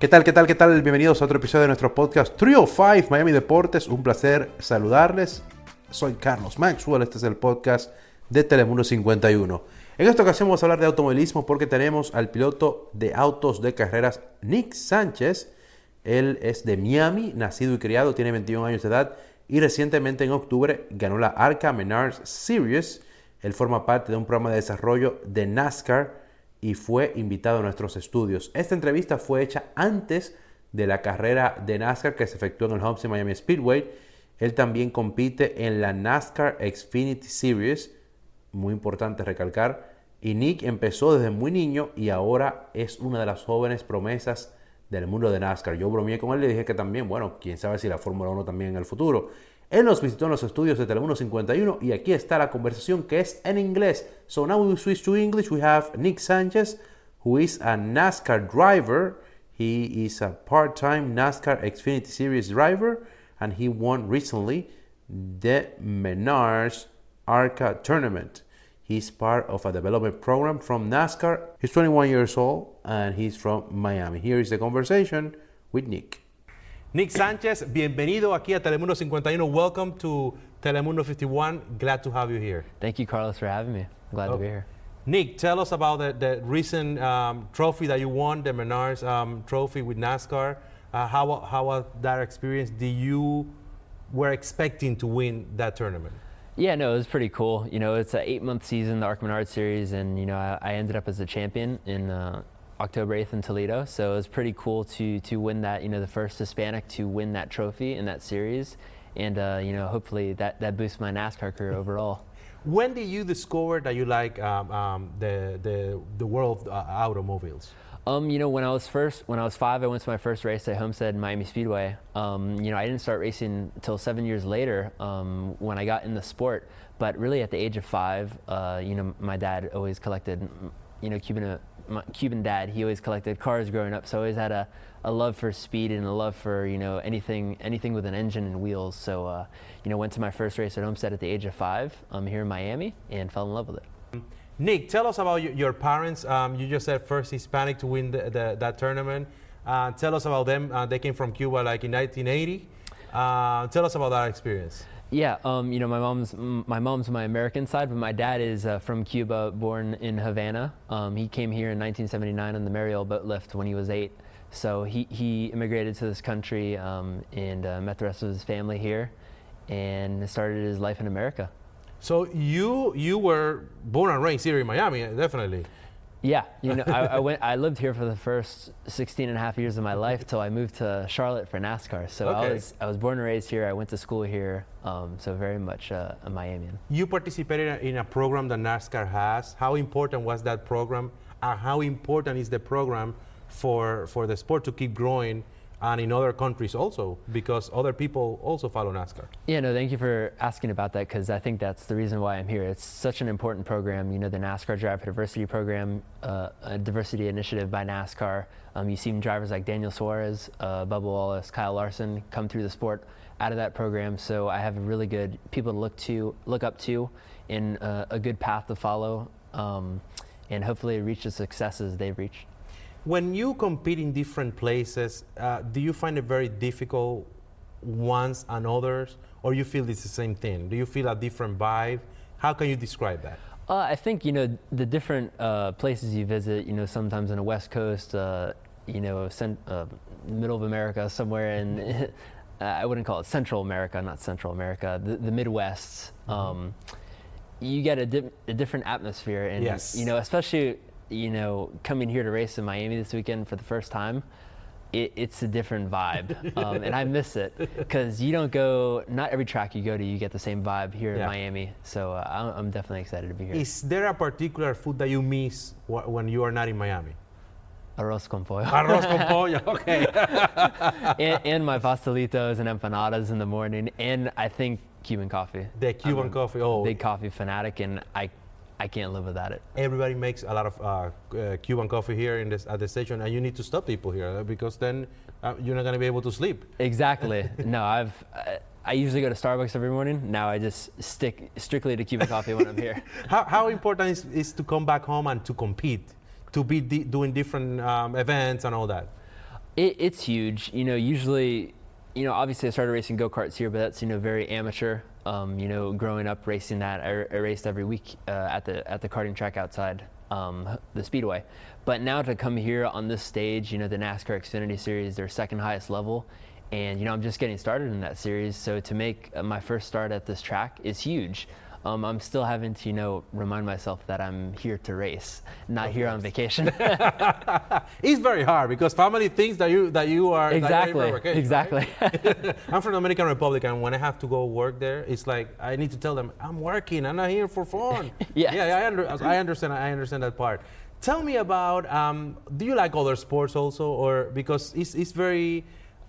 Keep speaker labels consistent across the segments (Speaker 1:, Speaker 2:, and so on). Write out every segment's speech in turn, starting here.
Speaker 1: ¿Qué tal, qué tal, qué tal? Bienvenidos a otro episodio de nuestro podcast Trio 5 Miami Deportes. Un placer saludarles. Soy Carlos Maxwell, este es el podcast de Telemundo 51. En esta ocasión vamos a hablar de automovilismo porque tenemos al piloto de autos de carreras Nick Sánchez. Él es de Miami, nacido y criado, tiene 21 años de edad y recientemente en octubre ganó la Arca Menards Series. Él forma parte de un programa de desarrollo de NASCAR y fue invitado a nuestros estudios. Esta entrevista fue hecha antes de la carrera de NASCAR que se efectuó en el Homestead Miami Speedway. Él también compite en la NASCAR Xfinity Series, muy importante recalcar. Y Nick empezó desde muy niño y ahora es una de las jóvenes promesas del mundo de NASCAR. Yo bromeé con él y le dije que también, bueno, quién sabe si la Fórmula 1 también en el futuro. Él nos visitó en los estudios de Telemundo 51 y aquí está la conversación que es en inglés. So now we switch to English. We have Nick Sanchez, who is a NASCAR driver. He is a part-time NASCAR Xfinity Series driver and he won recently the Menards ARCA tournament. He's part of a development program from NASCAR. He's 21 years old and he's from Miami. Here is the conversation with Nick.
Speaker 2: Nick Sánchez, bienvenido aquí a Telemundo 51. Welcome to Telemundo 51. Glad to have you here.
Speaker 3: Thank you, Carlos, for having me. I'm glad
Speaker 2: Oh.
Speaker 3: to be here.
Speaker 2: Nick, tell us about the, the recent um, trophy that you won, the Menards um, trophy with NASCAR. Uh, how, how was that experience? Did you were expecting to win that tournament?
Speaker 3: Yeah, no, it was pretty cool. You know, it's an eight-month season, the Arc Menard Series, and you know, I, I ended up as a champion in uh, October 8th in Toledo. So it was pretty cool to to win that. You know, the first Hispanic to win that trophy in that series, and uh, you know, hopefully that that boosts my NASCAR career overall.
Speaker 2: When did you discover that you like um, um, the, the, the world of uh, automobiles?
Speaker 3: Um, you know, when I was first, when I was five, I went to my first race at Homestead Miami Speedway. Um, you know, I didn't start racing until seven years later um, when I got in the sport. But really, at the age of five, uh, you know, my dad always collected, you know, Cuban, uh, my Cuban dad. He always collected cars growing up, so I always had a, a love for speed and a love for you know anything, anything with an engine and wheels. So, uh, you know, went to my first race at Homestead at the age of five um, here in Miami and fell in love with it.
Speaker 2: Nick, tell us about your, parents. Um, you just said first Hispanic to win the, the, that tournament. Uh, tell us about them. Uh, they came from Cuba like in 1980. Uh, tell us about that experience.
Speaker 3: Yeah, um, you know, my mom's my mom's my American side, but my dad is uh, from Cuba, born in Havana. Um, he came here in 1979 on the Mariel boat lift when he was eight. So he, he immigrated to this country um, and uh, met the rest of his family here, and started his life in America.
Speaker 2: So you you were born and raised here in Miami, definitely.
Speaker 3: Yeah, you know, I, I went. I lived here for the first 16 and a half years of my life till I moved to Charlotte for NASCAR. So I was I was born and raised here. I went to school here. Um, so very much uh, a Miamian.
Speaker 2: You participated in a program that NASCAR has. How important was that program? And how important is the program for for the sport to keep growing and in other countries also because other people also follow NASCAR.
Speaker 3: Yeah, no, thank you for asking about that because I think that's the reason why I'm here. It's such an important program. You know, the NASCAR Driver Diversity Program, uh, a diversity initiative by NASCAR. Um, you've seen drivers like Daniel Suarez, uh, Bubba Wallace, Kyle Larson come through the sport out of that program. So I have really good people to look to, look up to, in uh, a good path to follow, um, and hopefully reach the successes they've reached.
Speaker 2: When you compete in different places, uh, do you find it very difficult ones and others, or you feel it's the same thing? Do you feel a different vibe? How can you describe that?
Speaker 3: Uh, I think you know the different uh, places you visit. You know, sometimes on the West Coast, uh, you know, cent- uh, middle of America, somewhere in I wouldn't call it Central America, not Central America, the, the Midwest. Um, you get a, di- a different atmosphere, and
Speaker 2: Yes.
Speaker 3: you know, especially you know, coming here to race in Miami this weekend for the first time. It, it's a different vibe, um, and I miss it because you don't go. Not every track you go to, you get the same vibe here
Speaker 2: Yeah.
Speaker 3: in Miami. So uh, I'm, I'm definitely excited to be here.
Speaker 2: Is there a particular food that you miss wh- when you are not in Miami?
Speaker 3: Arroz con pollo.
Speaker 2: Arroz con pollo. Okay.
Speaker 3: and, and my pastelitos and empanadas in the morning, and I think Cuban coffee.
Speaker 2: The Cuban
Speaker 3: I'm
Speaker 2: coffee. Oh,
Speaker 3: Big coffee fanatic, and I, I can't live without it.
Speaker 2: everybody makes a lot of uh, uh, Cuban coffee here in this, at the station, and you need to stop people here uh, because then uh, you're not going to be able to sleep.
Speaker 3: Exactly. no, I've. I, I usually go to Starbucks every morning. Now I just stick strictly to Cuban coffee when I'm here.
Speaker 2: How, how important is, is to come back home and to compete, to be di- doing different um, events and all that?
Speaker 3: It, it's huge. You know, usually, you know, obviously I started racing go karts here, but that's you know very amateur. Um, you know, growing up racing that, I, I raced every week uh, at the at the karting track outside um, the speedway. But now to come here on this stage, you know, the NASCAR Xfinity Series, their second highest level, and you know, I'm just getting started in that series. So to make uh, my first start at this track is huge. Um, I'm still having to, you know, remind myself that I'm here to race, not
Speaker 2: Of
Speaker 3: here
Speaker 2: course.
Speaker 3: on vacation.
Speaker 2: it's very hard because family thinks that you that you are
Speaker 3: exactly.
Speaker 2: vacation,
Speaker 3: Exactly.
Speaker 2: right? I'm from the Dominican Republic, and when I have to go work there, it's like I need to tell them I'm working. I'm not here for fun.
Speaker 3: Yes.
Speaker 2: Yeah, I, under, I understand. I understand that part. Tell me about. Um, do you like other sports also, or because it's it's very.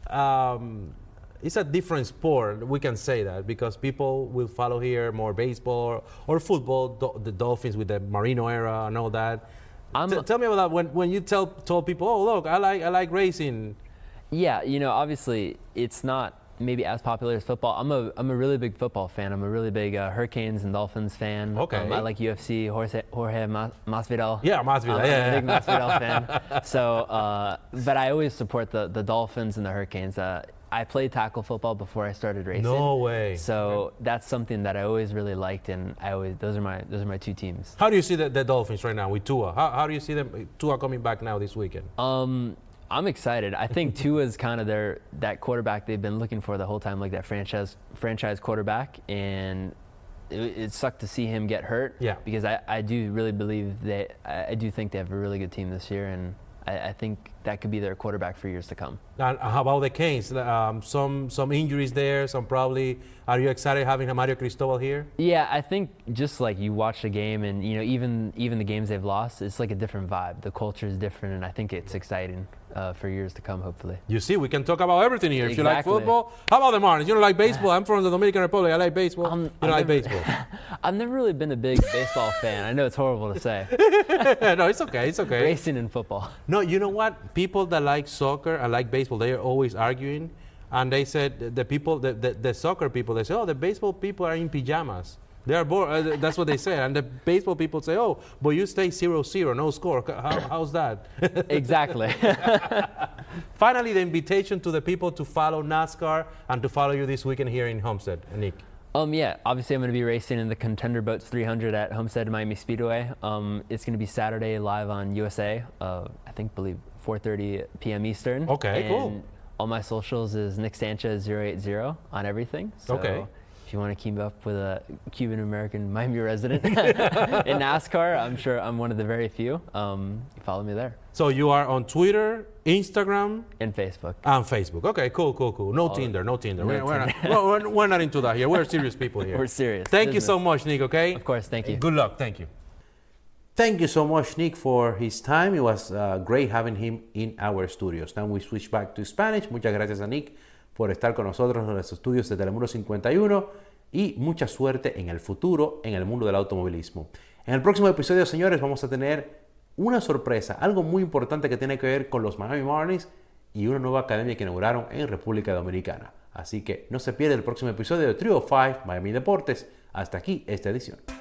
Speaker 2: Um, it's a different sport. We can say that because people will follow here more baseball or, football. Do, the Dolphins with the Marino era and all that. T- tell me about that when, when you tell told people, oh look, I like I like racing.
Speaker 3: Yeah, you know, obviously it's not maybe as popular as football. I'm a I'm a really big football fan. I'm a really big uh, Hurricanes and Dolphins fan.
Speaker 2: Okay.
Speaker 3: Um, I like UFC. Jorge, Jorge Mas- Masvidal.
Speaker 2: Yeah, Masvidal,
Speaker 3: I'm,
Speaker 2: yeah,
Speaker 3: I'm a big
Speaker 2: yeah.
Speaker 3: Masvidal fan. So, uh, but I always support the the Dolphins and the Hurricanes. Uh, I played tackle football before I started racing.
Speaker 2: No way.
Speaker 3: So that's something that I always really liked, and I always those are my those are my two teams.
Speaker 2: How do you see the, the Dolphins right now with Tua? How, how do you see them? Tua coming back now this weekend.
Speaker 3: Um, I'm excited. I think Tua is kind of their that quarterback they've been looking for the whole time, like that franchise franchise quarterback, and it, it sucked to see him get hurt.
Speaker 2: Yeah.
Speaker 3: Because I, I do really believe that I, I do think they have a really good team this year, and I, I think that could be their quarterback for years to come.
Speaker 2: And how about the Canes? Um, some some injuries there. Some probably. Are you excited having a Mario Cristobal here?
Speaker 3: Yeah, I think just like you watch the game, and you know, even even the games they've lost, it's like a different vibe. The culture is different, and I think it's exciting uh, for years to come. Hopefully.
Speaker 2: You see, we can talk about everything here. If you like
Speaker 3: Exactly.
Speaker 2: football, how about the Marlins? You don't like baseball? I'm from the Dominican Republic. I like baseball.
Speaker 3: Um,
Speaker 2: you don't like
Speaker 3: never-
Speaker 2: baseball?
Speaker 3: I've never really been a big baseball fan. I know it's horrible to say.
Speaker 2: no, it's okay. It's okay.
Speaker 3: Racing and football.
Speaker 2: No, you know what? People that like soccer and like baseball, they are always arguing. And they said the- the people, the, the, the soccer people, they say, oh, the baseball people are in pajamas. They are bored. Uh, that's what they say. And the baseball people say, oh, but you stay 0 0, no score. How, how's that?
Speaker 3: exactly.
Speaker 2: Finally, the invitation to the people to follow NASCAR and to follow you this weekend here in Homestead, Nick.
Speaker 3: um, yeah, obviously I'm going to be racing in the Contender Boats 300 at Homestead Miami Speedway. Um, it's going to be Saturday live on USA. Uh, I think believe 4:30 p.m. Eastern.
Speaker 2: Okay, cool.
Speaker 3: All my socials is Nick Sanchez 080 on everything. So
Speaker 2: Okay.
Speaker 3: If you want to keep up with a Cuban American Miami resident in NASCAR, I'm sure I'm one of the very few. Um, follow me there
Speaker 2: So you are on Twitter, Instagram,
Speaker 3: and Facebook.
Speaker 2: and Facebook. Okay, cool, cool, cool. No
Speaker 3: All-
Speaker 2: Tinder, no Tinder.
Speaker 3: no
Speaker 2: we're, we're
Speaker 3: Tinder.
Speaker 2: Not, we're, we're not into that here. We're serious people here.
Speaker 3: We're serious.
Speaker 2: Thank you so much, Nick, okay?
Speaker 3: Of course, thank you.
Speaker 2: Good luck. Thank you.
Speaker 1: Thank you so much, Nick, for his time. It was uh, great having him in our studios. Now we switch back to Spanish. Muchas gracias a Nick por estar con nosotros en los estudios de Telemundo 51 y mucha suerte en el futuro en el mundo del automovilismo. En el próximo episodio, señores, vamos a tener una sorpresa, algo muy importante que tiene que ver con los Miami Marlins y una nueva academia que inauguraron en República Dominicana. Así que no se pierda el próximo episodio de Trio 5 Miami Deportes. Hasta aquí esta edición.